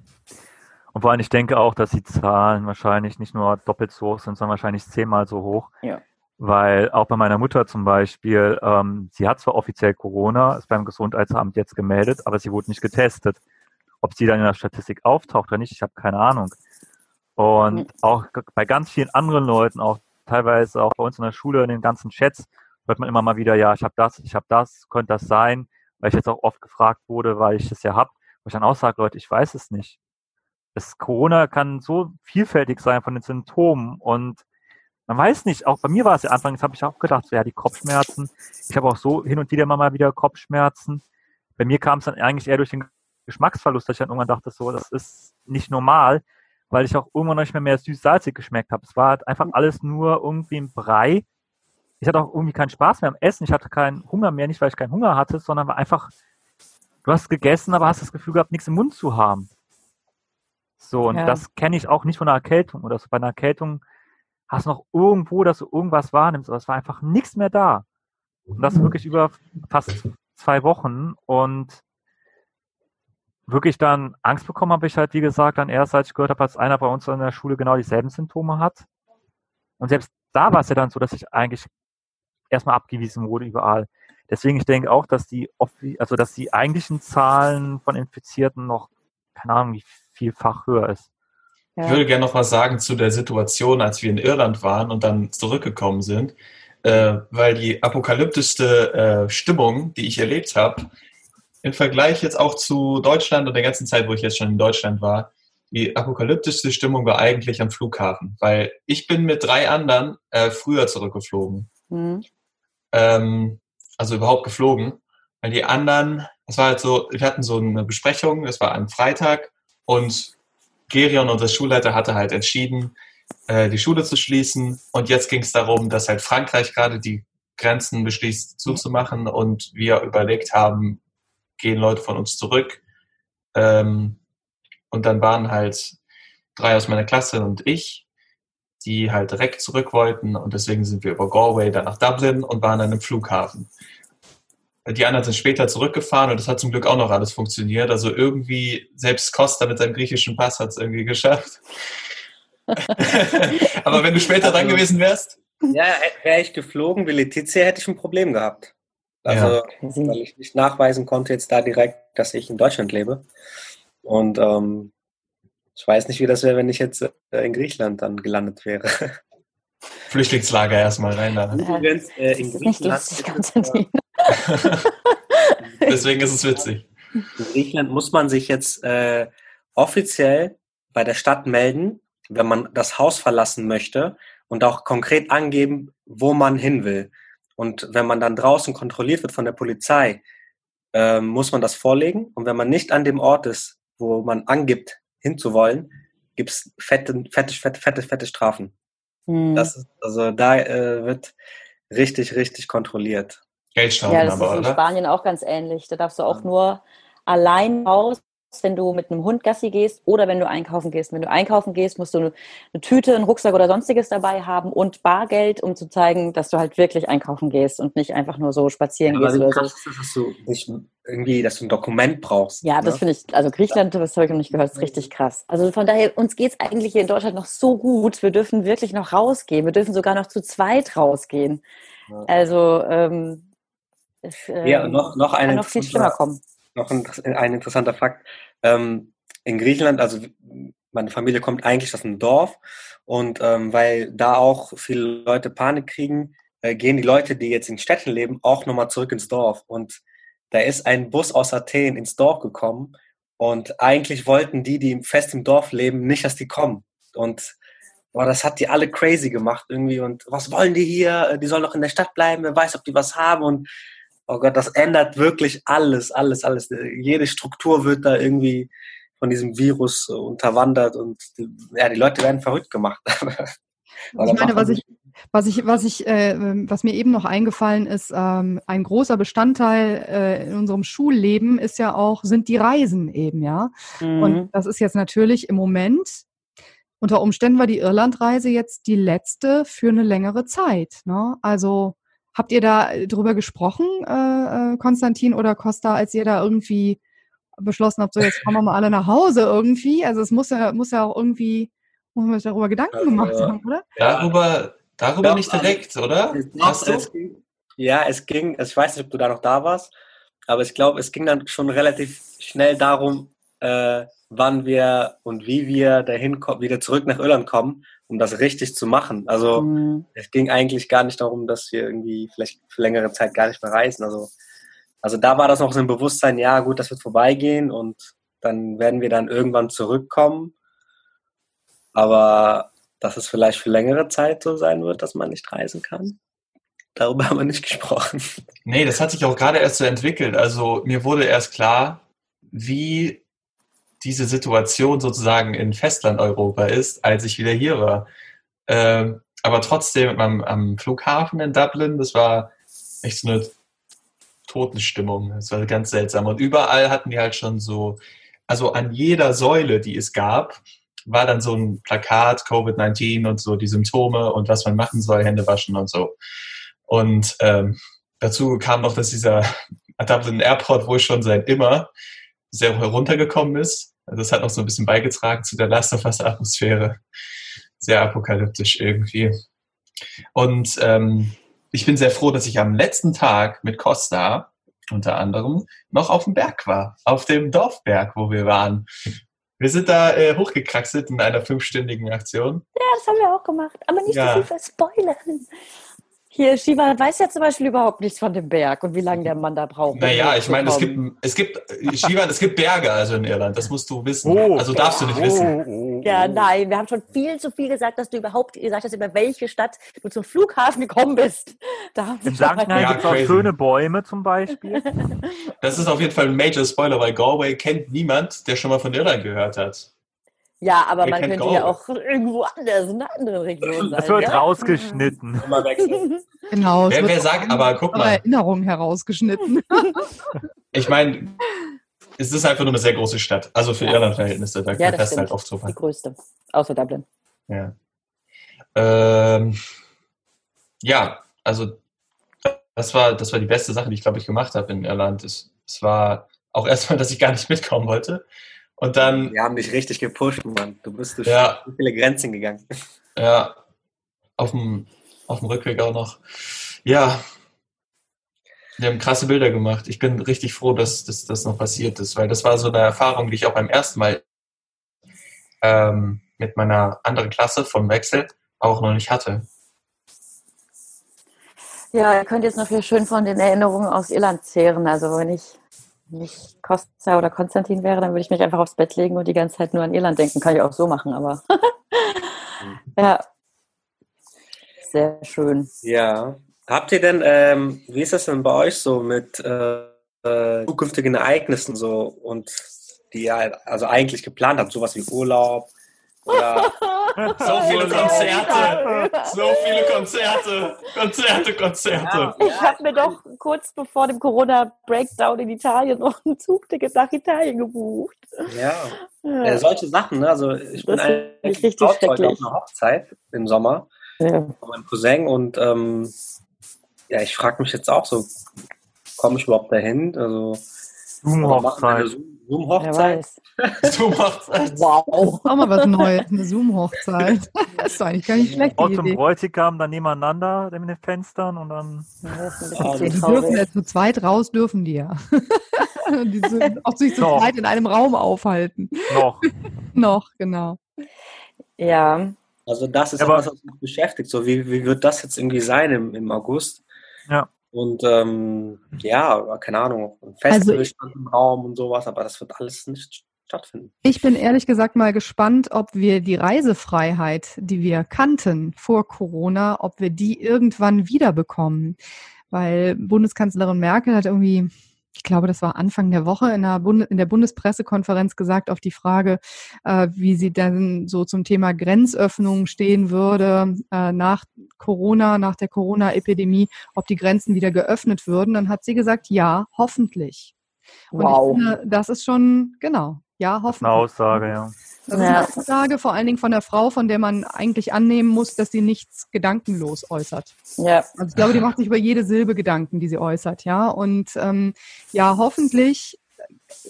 Und vor allem, ich denke auch, dass die Zahlen wahrscheinlich nicht nur doppelt so hoch sind, sondern wahrscheinlich zehnmal so hoch. Ja. Weil auch bei meiner Mutter zum Beispiel, ähm, sie hat zwar offiziell Corona, ist beim Gesundheitsamt jetzt gemeldet, aber sie wurde nicht getestet. Ob sie dann in der Statistik auftaucht oder nicht, ich habe keine Ahnung. Und mhm. auch bei ganz vielen anderen Leuten, auch teilweise auch bei uns in der Schule, in den ganzen Chats, hört man immer mal wieder, ja, ich habe das, ich habe das, könnte das sein, weil ich jetzt auch oft gefragt wurde, weil ich das ja habe, wo ich dann auch sage, Leute, ich weiß es nicht. Das Corona kann so vielfältig sein von den Symptomen und man weiß nicht, auch bei mir war es ja anfangs, habe ich auch gedacht, so, ja, die Kopfschmerzen. Ich habe auch so hin und wieder mal wieder Kopfschmerzen. Bei mir kam es dann eigentlich eher durch den Geschmacksverlust, dass ich dann irgendwann dachte, so, das ist nicht normal, weil ich auch irgendwann nicht mehr, mehr süß-salzig geschmeckt habe. Es war halt einfach alles nur irgendwie ein Brei. Ich hatte auch irgendwie keinen Spaß mehr am Essen. Ich hatte keinen Hunger mehr, nicht weil ich keinen Hunger hatte, sondern war einfach, du hast gegessen, aber hast das Gefühl gehabt, nichts im Mund zu haben. So, und ja. das kenne ich auch nicht von einer Erkältung oder so. Bei einer Erkältung hast du noch irgendwo, dass du irgendwas wahrnimmst, aber es war einfach nichts mehr da. Und das wirklich über fast zwei Wochen und wirklich dann Angst bekommen habe ich halt, wie gesagt, dann erst, als ich gehört habe, dass einer bei uns in der Schule genau dieselben Symptome hat. Und selbst da war es ja dann so, dass ich eigentlich erstmal abgewiesen wurde überall. Deswegen, ich denke auch, dass die, also dass die eigentlichen Zahlen von Infizierten noch, keine Ahnung, wie vielfach höher ist. Ja. Ich würde gerne noch was sagen zu der Situation, als wir in Irland waren und dann zurückgekommen sind, äh, weil die apokalyptischste äh, Stimmung, die ich erlebt habe, im Vergleich jetzt auch zu Deutschland und der ganzen Zeit, wo ich jetzt schon in Deutschland war, die apokalyptischste Stimmung war eigentlich am Flughafen, weil ich bin mit drei anderen äh, früher zurückgeflogen. Mhm. Ähm, also überhaupt geflogen. Weil die anderen, es war halt so, wir hatten so eine Besprechung, es war am Freitag und Gerion, unser Schulleiter, hatte halt entschieden, äh, die Schule zu schließen. Und jetzt ging es darum, dass halt Frankreich gerade die Grenzen beschließt zuzumachen und wir überlegt haben, gehen Leute von uns zurück. Ähm, und dann waren halt drei aus meiner Klasse und ich, die halt direkt zurück wollten. Und deswegen sind wir über Galway dann nach Dublin und waren dann im Flughafen. Die anderen sind später zurückgefahren und das hat zum Glück auch noch alles funktioniert. Also irgendwie, selbst Costa mit seinem griechischen Pass hat es irgendwie geschafft. Aber wenn du später dran also, gewesen wärst? Ja, wäre ich geflogen, wie Letizia, hätte ich ein Problem gehabt. Also, ja. weil ich nicht nachweisen konnte jetzt da direkt, dass ich in Deutschland lebe. Und ähm, ich weiß nicht, wie das wäre, wenn ich jetzt äh, in Griechenland dann gelandet wäre. Flüchtlingslager erstmal rein da. Ne? Übrigens, äh, in Griechenland. Deswegen ist es witzig. In Griechenland muss man sich jetzt äh, offiziell bei der Stadt melden, wenn man das Haus verlassen möchte und auch konkret angeben, wo man hin will. Und wenn man dann draußen kontrolliert wird von der Polizei, äh, muss man das vorlegen. Und wenn man nicht an dem Ort ist, wo man angibt, hinzuwollen, gibt es fette, fette, fette, fette, fette Strafen. Mhm. Das ist, also da äh, wird richtig, richtig kontrolliert. Geldstrafen ja, das aber, ist in oder? Spanien auch ganz ähnlich. Da darfst du auch nur allein raus, wenn du mit einem Hund Gassi gehst oder wenn du einkaufen gehst. Wenn du einkaufen gehst, musst du eine, eine Tüte, einen Rucksack oder sonstiges dabei haben und Bargeld, um zu zeigen, dass du halt wirklich einkaufen gehst und nicht einfach nur so spazieren ja, gehst. Aber kannst, so. dass du nicht irgendwie, dass du ein Dokument brauchst. Ja, ne? das finde ich, also Griechenland, das habe ich noch nicht gehört, ist richtig krass. Also von daher, uns geht es eigentlich hier in Deutschland noch so gut. Wir dürfen wirklich noch rausgehen. Wir dürfen sogar noch zu zweit rausgehen. Ja. Also ähm, es, äh, ja, noch, noch eine kann noch viel schlimmer kommen noch ein, ein interessanter Fakt. Ähm, in Griechenland, also meine Familie kommt eigentlich aus einem Dorf und ähm, weil da auch viele Leute Panik kriegen, äh, gehen die Leute, die jetzt in Städten leben, auch nochmal zurück ins Dorf. Und da ist ein Bus aus Athen ins Dorf gekommen und eigentlich wollten die, die fest im Dorf leben, nicht, dass die kommen. Und boah, das hat die alle crazy gemacht irgendwie und was wollen die hier? Die sollen doch in der Stadt bleiben, wer weiß, ob die was haben und oh Gott, das ändert wirklich alles, alles, alles. Jede Struktur wird da irgendwie von diesem Virus unterwandert und die, ja, die Leute werden verrückt gemacht. ich meine, was ich, was ich, was ich, äh, was mir eben noch eingefallen ist, ähm, ein großer Bestandteil äh, in unserem Schulleben ist ja auch, sind die Reisen eben, ja. Mhm. Und das ist jetzt natürlich im Moment, unter Umständen war die Irlandreise jetzt die letzte für eine längere Zeit. Ne? Also habt ihr da drüber gesprochen, äh, äh Konstantin oder Costa, als ihr da irgendwie beschlossen habt, so jetzt kommen wir mal alle nach Hause irgendwie? Also es muss ja, muss ja auch irgendwie, muss man sich darüber Gedanken gemacht haben, oder? Darüber, Darüber nicht direkt, oder? Hast du? Es ging, ja, es ging, also ich weiß nicht, ob du da noch da warst, aber ich glaube, es ging dann schon relativ schnell darum, äh, wann wir und wie wir dahin wieder zurück nach Irland kommen, um das richtig zu machen. Also mhm. es ging eigentlich gar nicht darum, dass wir irgendwie vielleicht für längere Zeit gar nicht mehr reisen. Also, also da war das noch so ein Bewusstsein, ja gut, das wird vorbeigehen und dann werden wir dann irgendwann zurückkommen. Aber dass es vielleicht für längere Zeit so sein wird, dass man nicht reisen kann? Darüber haben wir nicht gesprochen. Nee, das hat sich auch gerade erst so entwickelt. Also mir wurde erst klar, wie diese Situation sozusagen in Festlandeuropa ist, als ich wieder hier war. Ähm, aber trotzdem am, am, Flughafen in Dublin, das war echt so eine Totenstimmung. Das war ganz seltsam. Und überall hatten die halt schon so, also an jeder Säule, die es gab, war dann so ein Plakat, Covid-19 und so die Symptome und was man machen soll, Hände waschen und so. Und ähm, dazu kam noch, dass dieser Dublin Airport wohl schon seit immer sehr heruntergekommen ist. Also das hat noch so ein bisschen beigetragen zu der Last of Us Atmosphäre. Sehr apokalyptisch irgendwie. Und ähm, ich bin sehr froh, dass ich am letzten Tag mit Costa unter anderem noch auf dem Berg war, auf dem Dorfberg, wo wir waren. Wir sind da äh, hochgekraxelt in einer fünfstündigen Aktion. Ja, das haben wir auch gemacht. Aber nicht ja. so viel verspoilern. Hier, Shiva weiß ja zum Beispiel überhaupt nichts von dem Berg und wie lange der Mann da braucht. Naja, ich meine, es gibt, es gibt, Shiva, es gibt Berge also in Irland, das musst du wissen. Oh, also darfst du nicht oh, wissen. Oh, ja, nein, wir haben schon viel zu viel gesagt, dass du überhaupt gesagt hast, über welche Stadt du zum Flughafen gekommen bist. Da haben in St. gibt es auch schöne Bäume zum Beispiel. Das ist auf jeden Fall ein Major Spoiler, weil Galway kennt niemand, der schon mal von Irland gehört hat. Ja, aber man könnte ja auch irgendwo anders, in einer anderen Region sein. Das wird ja? rausgeschnitten. genau. Wer, wer sagt, aber guck mal. Erinnerung herausgeschnitten. ich meine, es ist einfach nur eine sehr große Stadt. Also für ja. Irland-Verhältnisse, da ja, das halt oft so. Die größte, außer Dublin. Ja. Ähm, ja, also das war, das war die beste Sache, die ich, glaube ich, gemacht habe in Irland. Es, es war auch erstmal, dass ich gar nicht mitkommen wollte. Und dann. Wir haben dich richtig gepusht, Mann. Du bist durch ja, viele Grenzen gegangen. Ja. Auf dem, auf dem Rückweg auch noch. Ja. Wir haben krasse Bilder gemacht. Ich bin richtig froh, dass, dass das noch passiert ist, weil das war so eine Erfahrung, die ich auch beim ersten Mal ähm, mit meiner anderen Klasse vom Wechsel auch noch nicht hatte. Ja, ihr könnt jetzt noch viel schön von den Erinnerungen aus Irland zehren. Also wenn ich nicht Costa oder Konstantin wäre, dann würde ich mich einfach aufs Bett legen und die ganze Zeit nur an Irland denken. Kann ich auch so machen, aber ja, sehr schön. Ja. Habt ihr denn, ähm, wie ist das denn bei euch so mit äh, äh, zukünftigen Ereignissen so und die ihr also eigentlich geplant habt, sowas wie Urlaub oder so viele Konzerte, so viele Konzerte, Konzerte, Konzerte. Ich habe mir doch kurz bevor dem Corona-Breakdown in Italien noch ein Zugticket nach Italien gebucht. Ja, ja solche Sachen. Ne? Also ich das bin eigentlich richtig auf einer Hochzeit im Sommer ja. von meinem Cousin und ähm, ja, ich frage mich jetzt auch so, komme ich überhaupt dahin? Also Zoom-Hochzeit. Zoom-Hochzeit. Zoom-Hochzeit. Wow. Auch mal was Neues, eine Zoom-Hochzeit. Das ist eigentlich gar nicht schlecht. Und zum Bräutigam dann nebeneinander mit den Fenstern und dann. Ja, die dürfen ja zu zweit raus, dürfen die ja. die sind auch sich zu Noch. zweit in einem Raum aufhalten. Noch. Noch, genau. Ja. Also das ist ja, etwas, was mich beschäftigt. So, wie, wie wird das jetzt irgendwie sein im, im August? Ja. Und ähm, ja, keine Ahnung, ein Festival also im Raum und sowas, aber das wird alles nicht stattfinden. Ich bin ehrlich gesagt mal gespannt, ob wir die Reisefreiheit, die wir kannten vor Corona, ob wir die irgendwann wiederbekommen. Weil Bundeskanzlerin Merkel hat irgendwie ich glaube, das war Anfang der Woche in der, Bund in der Bundespressekonferenz gesagt auf die Frage, äh, wie sie denn so zum Thema Grenzöffnung stehen würde äh, nach Corona, nach der Corona-Epidemie, ob die Grenzen wieder geöffnet würden. Dann hat sie gesagt, ja, hoffentlich. Und wow. ich finde, das ist schon, genau, ja, hoffentlich. eine Aussage, ja. Das ist eine Aussage vor allen Dingen von der Frau, von der man eigentlich annehmen muss, dass sie nichts gedankenlos äußert. Ja. Also ich glaube, die macht sich über jede Silbe Gedanken, die sie äußert, ja. Und ähm, ja, hoffentlich,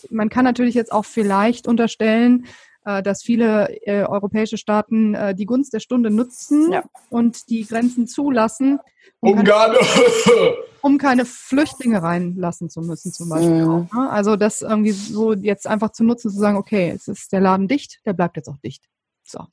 man kann natürlich jetzt auch vielleicht unterstellen, dass viele äh, europäische Staaten äh, die Gunst der Stunde nutzen ja. und die Grenzen zulassen, um, Ungarn. Keine, um keine Flüchtlinge reinlassen zu müssen, zum Beispiel. Mhm. Auch, ne? Also das irgendwie so jetzt einfach zu nutzen, zu sagen, okay, jetzt ist der Laden dicht, der bleibt jetzt auch dicht. So.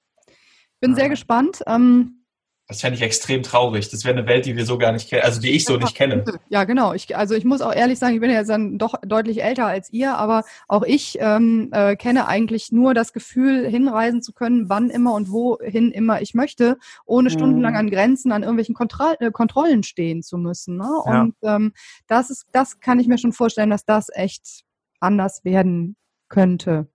Bin sehr gespannt. Ähm, das fände ich extrem traurig. Das wäre eine Welt, die wir so gar nicht kennen, also die ich so nicht kenne. Ja, genau. Ich, also ich muss auch ehrlich sagen, ich bin ja jetzt dann doch deutlich älter als ihr, aber auch ich ähm, äh, kenne eigentlich nur das Gefühl, hinreisen zu können, wann immer und wohin immer ich möchte, ohne stundenlang mhm. an Grenzen, an irgendwelchen Kontroll äh, Kontrollen stehen zu müssen. Ne? Ja. Und ähm, das ist, das kann ich mir schon vorstellen, dass das echt anders werden könnte.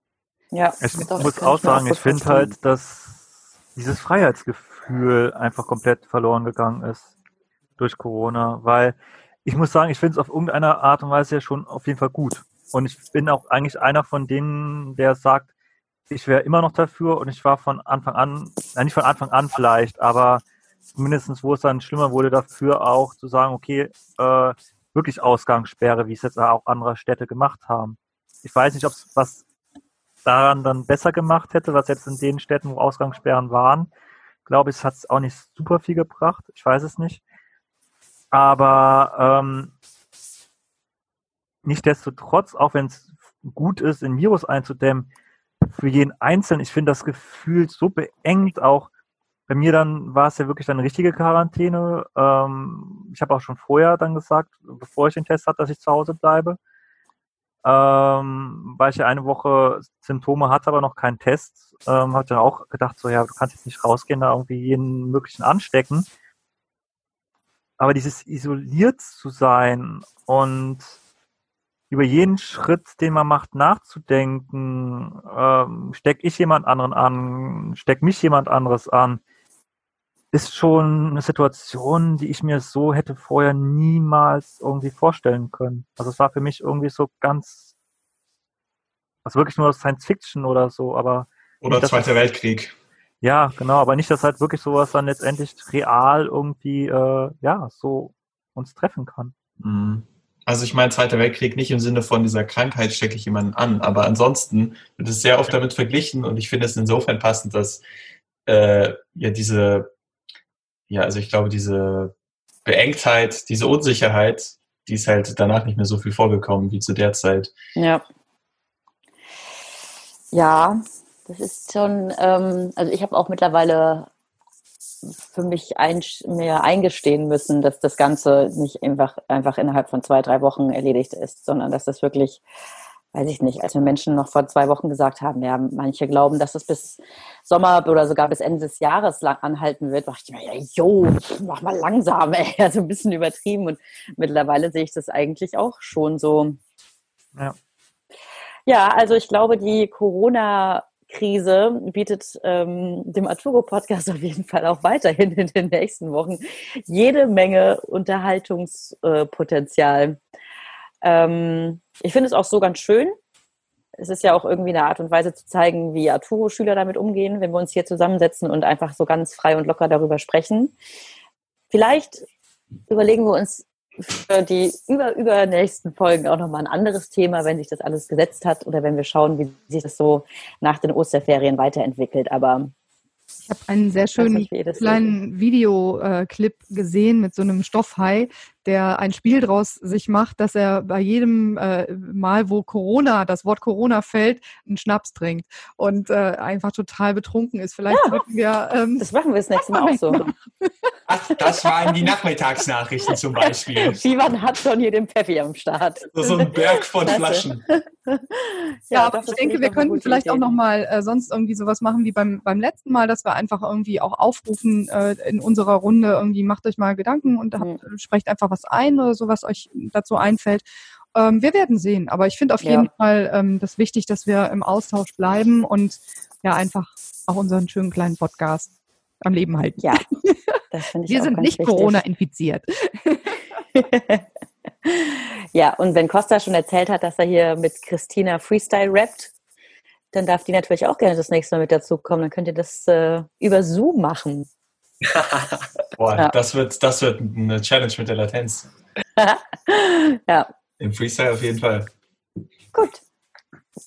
Ja, ich muss auch sagen, ich finde halt, dass dieses Freiheitsgefühl Gefühl einfach komplett verloren gegangen ist durch Corona, weil ich muss sagen, ich finde es auf irgendeine Art und Weise ja schon auf jeden Fall gut. Und ich bin auch eigentlich einer von denen, der sagt, ich wäre immer noch dafür und ich war von Anfang an, nein, nicht von Anfang an vielleicht, aber mindestens, wo es dann schlimmer wurde, dafür auch zu sagen, okay, äh, wirklich Ausgangssperre, wie es jetzt auch andere Städte gemacht haben. Ich weiß nicht, ob es was daran dann besser gemacht hätte, was jetzt in den Städten, wo Ausgangssperren waren, glaube ich, hat es auch nicht super viel gebracht. Ich weiß es nicht. Aber ähm, nichtsdestotrotz, auch wenn es gut ist, ein Virus einzudämmen, für jeden Einzelnen, ich finde das Gefühl so beengt auch. Bei mir dann war es ja wirklich eine richtige Quarantäne. Ähm, ich habe auch schon vorher dann gesagt, bevor ich den Test hatte, dass ich zu Hause bleibe ähm, weil ich ja eine Woche Symptome hatte, aber noch keinen Test, ähm, habe dann auch gedacht, so ja, du kannst jetzt nicht rausgehen, da irgendwie jeden möglichen anstecken. Aber dieses isoliert zu sein und über jeden Schritt, den man macht, nachzudenken, ähm, steck ich jemand anderen an, steck mich jemand anderes an, ist schon eine Situation, die ich mir so hätte vorher niemals irgendwie vorstellen können. Also es war für mich irgendwie so ganz, also wirklich nur Science Fiction oder so, aber. Oder nicht, Zweiter Weltkrieg. Ja, genau, aber nicht, dass halt wirklich sowas dann letztendlich real irgendwie, äh, ja, so uns treffen kann. Mhm. Also ich meine Zweiter Weltkrieg nicht im Sinne von dieser Krankheit stecke ich jemanden an, aber ansonsten wird es sehr oft damit verglichen und ich finde es insofern passend, dass äh, ja diese ja, also ich glaube, diese Beengtheit, diese Unsicherheit, die ist halt danach nicht mehr so viel vorgekommen wie zu der Zeit. Ja. Ja, das ist schon, ähm, also ich habe auch mittlerweile für mich ein, mir eingestehen müssen, dass das Ganze nicht einfach, einfach innerhalb von zwei, drei Wochen erledigt ist, sondern dass das wirklich weiß ich nicht, als mir Menschen noch vor zwei Wochen gesagt haben, ja, manche glauben, dass es bis Sommer oder sogar bis Ende des Jahres lang anhalten wird, dachte ich mir, ja, jo, mach mal langsam, ey, also ein bisschen übertrieben. Und mittlerweile sehe ich das eigentlich auch schon so. Ja. Ja, also ich glaube, die Corona Krise bietet ähm, dem Arturo-Podcast auf jeden Fall auch weiterhin in den nächsten Wochen jede Menge Unterhaltungspotenzial. Ähm, ich finde es auch so ganz schön. Es ist ja auch irgendwie eine Art und Weise zu zeigen, wie Arturo-Schüler damit umgehen, wenn wir uns hier zusammensetzen und einfach so ganz frei und locker darüber sprechen. Vielleicht überlegen wir uns für die über, übernächsten Folgen auch nochmal ein anderes Thema, wenn sich das alles gesetzt hat oder wenn wir schauen, wie sich das so nach den Osterferien weiterentwickelt. Aber ich habe einen sehr schönen kleinen Videoclip gesehen mit so einem Stoffhai, der ein Spiel draus sich macht, dass er bei jedem äh, Mal, wo Corona, das Wort Corona fällt, einen Schnaps trinkt und äh, einfach total betrunken ist. Vielleicht ja, wir, ähm, das machen wir das nächste Mal auch so. Ach, das waren die Nachmittagsnachrichten zum Beispiel. Sivan hat schon hier den Pfeffi am Start. So, so ein Berg von Flaschen. ja, aber ich denke, wir könnten vielleicht Idee. auch nochmal äh, sonst irgendwie sowas machen wie beim, beim letzten Mal, dass wir einfach irgendwie auch aufrufen äh, in unserer Runde, irgendwie macht euch mal Gedanken und habt, mhm. sprecht einfach was ein oder so, was euch dazu einfällt. Ähm, wir werden sehen, aber ich finde auf jeden Fall ähm, das wichtig, dass wir im Austausch bleiben und ja einfach auch unseren schönen kleinen Podcast am Leben halten. Ja, das finde ich Wir sind nicht Corona infiziert. ja, und wenn Costa schon erzählt hat, dass er hier mit Christina Freestyle rappt, dann darf die natürlich auch gerne das nächste Mal mit dazukommen. Dann könnt ihr das äh, über Zoom machen. Boah, ja. das, wird, das wird eine Challenge mit der Latenz. ja. Im Freestyle auf jeden Fall. Gut.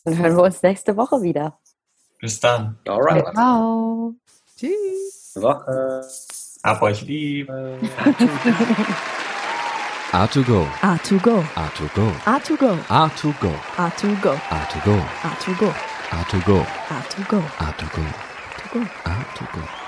Dann hören wir uns nächste Woche wieder. Bis dann. Alright. Ciao. Tschüss. Woche. Hab euch lieb. A2Go. A2Go. A2Go. A2Go. A2Go. A2Go. A2Go. A2Go. A2Go. A2Go. A2Go. A2Go. A2Go.